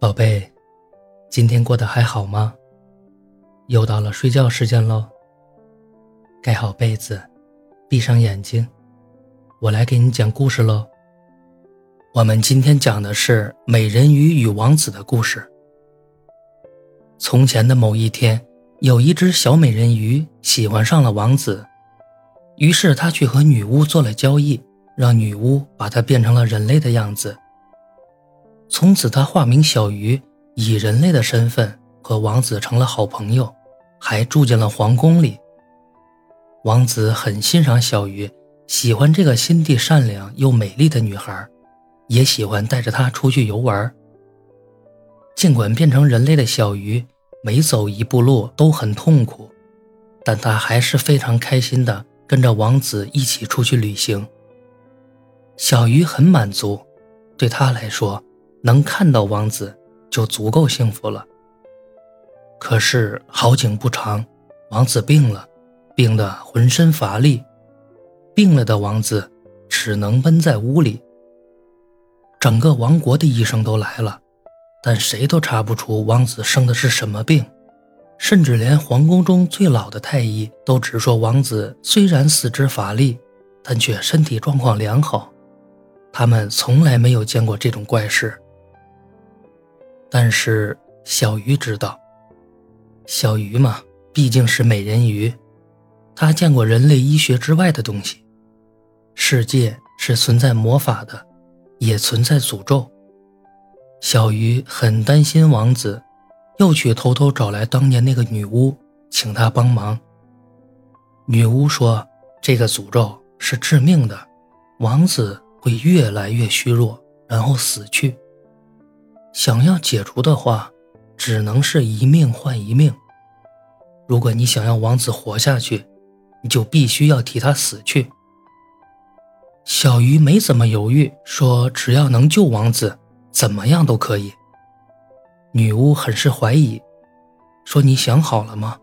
宝贝，今天过得还好吗？又到了睡觉时间喽。盖好被子，闭上眼睛，我来给你讲故事喽。我们今天讲的是美人鱼与王子的故事。从前的某一天，有一只小美人鱼喜欢上了王子，于是他去和女巫做了交易，让女巫把她变成了人类的样子。从此，他化名小鱼，以人类的身份和王子成了好朋友，还住进了皇宫里。王子很欣赏小鱼，喜欢这个心地善良又美丽的女孩，也喜欢带着她出去游玩。尽管变成人类的小鱼每走一步路都很痛苦，但他还是非常开心的跟着王子一起出去旅行。小鱼很满足，对他来说。能看到王子就足够幸福了。可是好景不长，王子病了，病得浑身乏力。病了的王子只能闷在屋里。整个王国的医生都来了，但谁都查不出王子生的是什么病，甚至连皇宫中最老的太医都只说王子虽然四肢乏力，但却身体状况良好。他们从来没有见过这种怪事。但是小鱼知道，小鱼嘛，毕竟是美人鱼，她见过人类医学之外的东西。世界是存在魔法的，也存在诅咒。小鱼很担心王子，又去偷偷找来当年那个女巫，请她帮忙。女巫说，这个诅咒是致命的，王子会越来越虚弱，然后死去。想要解除的话，只能是一命换一命。如果你想要王子活下去，你就必须要替他死去。小鱼没怎么犹豫，说只要能救王子，怎么样都可以。女巫很是怀疑，说你想好了吗？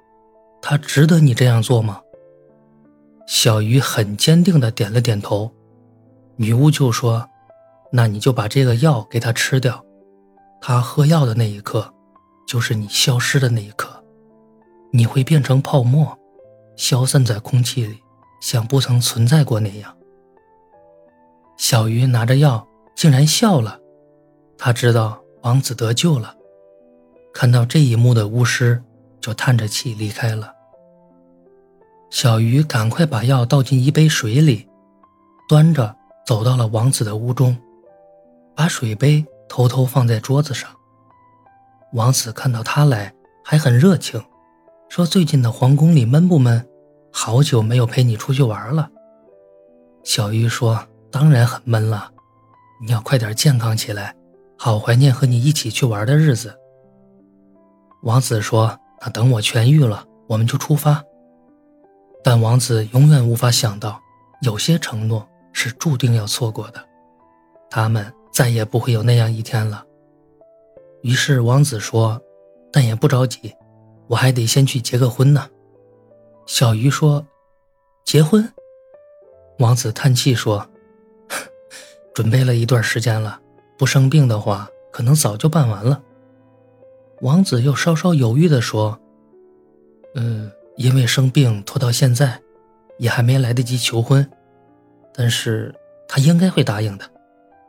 他值得你这样做吗？小鱼很坚定地点了点头。女巫就说：“那你就把这个药给他吃掉。”他喝药的那一刻，就是你消失的那一刻，你会变成泡沫，消散在空气里，像不曾存在过那样。小鱼拿着药，竟然笑了，他知道王子得救了。看到这一幕的巫师就叹着气离开了。小鱼赶快把药倒进一杯水里，端着走到了王子的屋中，把水杯。偷偷放在桌子上。王子看到他来，还很热情，说：“最近的皇宫里闷不闷？好久没有陪你出去玩了。”小鱼说：“当然很闷了，你要快点健康起来，好怀念和你一起去玩的日子。”王子说：“那等我痊愈了，我们就出发。”但王子永远无法想到，有些承诺是注定要错过的，他们。再也不会有那样一天了。于是王子说：“但也不着急，我还得先去结个婚呢。”小鱼说：“结婚？”王子叹气说：“准备了一段时间了，不生病的话，可能早就办完了。”王子又稍稍犹豫地说：“嗯，因为生病拖到现在，也还没来得及求婚，但是他应该会答应的。”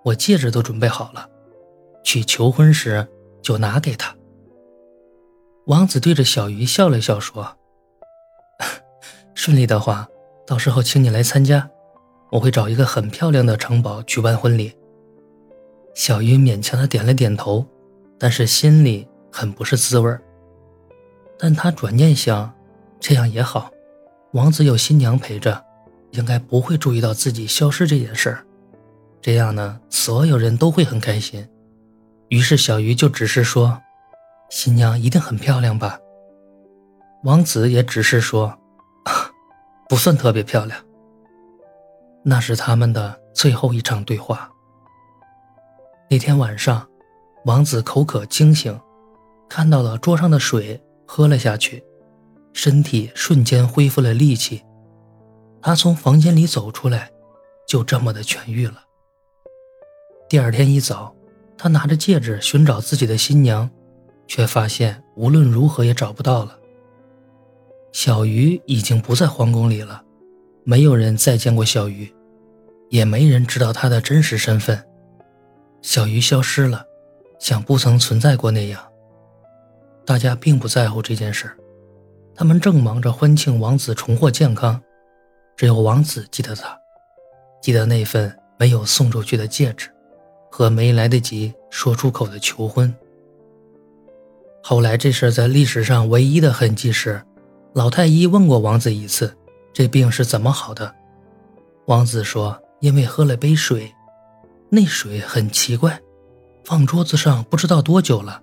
我戒指都准备好了，去求婚时就拿给他。王子对着小鱼笑了笑，说：“ 顺利的话，到时候请你来参加，我会找一个很漂亮的城堡举办婚礼。”小鱼勉强的点了点头，但是心里很不是滋味但他转念想，这样也好，王子有新娘陪着，应该不会注意到自己消失这件事儿。这样呢，所有人都会很开心。于是小鱼就只是说：“新娘一定很漂亮吧？”王子也只是说：“不算特别漂亮。”那是他们的最后一场对话。那天晚上，王子口渴惊醒，看到了桌上的水，喝了下去，身体瞬间恢复了力气。他从房间里走出来，就这么的痊愈了。第二天一早，他拿着戒指寻找自己的新娘，却发现无论如何也找不到了。小鱼已经不在皇宫里了，没有人再见过小鱼，也没人知道他的真实身份。小鱼消失了，像不曾存在过那样。大家并不在乎这件事，他们正忙着欢庆王子重获健康，只有王子记得他，记得那份没有送出去的戒指，和没来得及说出口的求婚。后来这事在历史上唯一的痕迹是，老太医问过王子一次，这病是怎么好的？王子说，因为喝了杯水，那水很奇怪，放桌子上不知道多久了。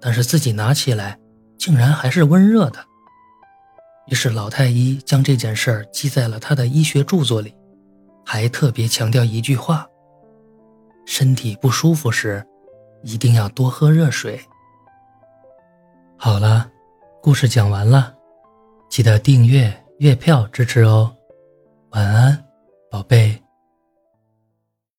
但是自己拿起来，竟然还是温热的。于是老太医将这件事儿记在了他的医学著作里，还特别强调一句话：身体不舒服时，一定要多喝热水。好了，故事讲完了，记得订阅月票支持哦。晚安，宝贝。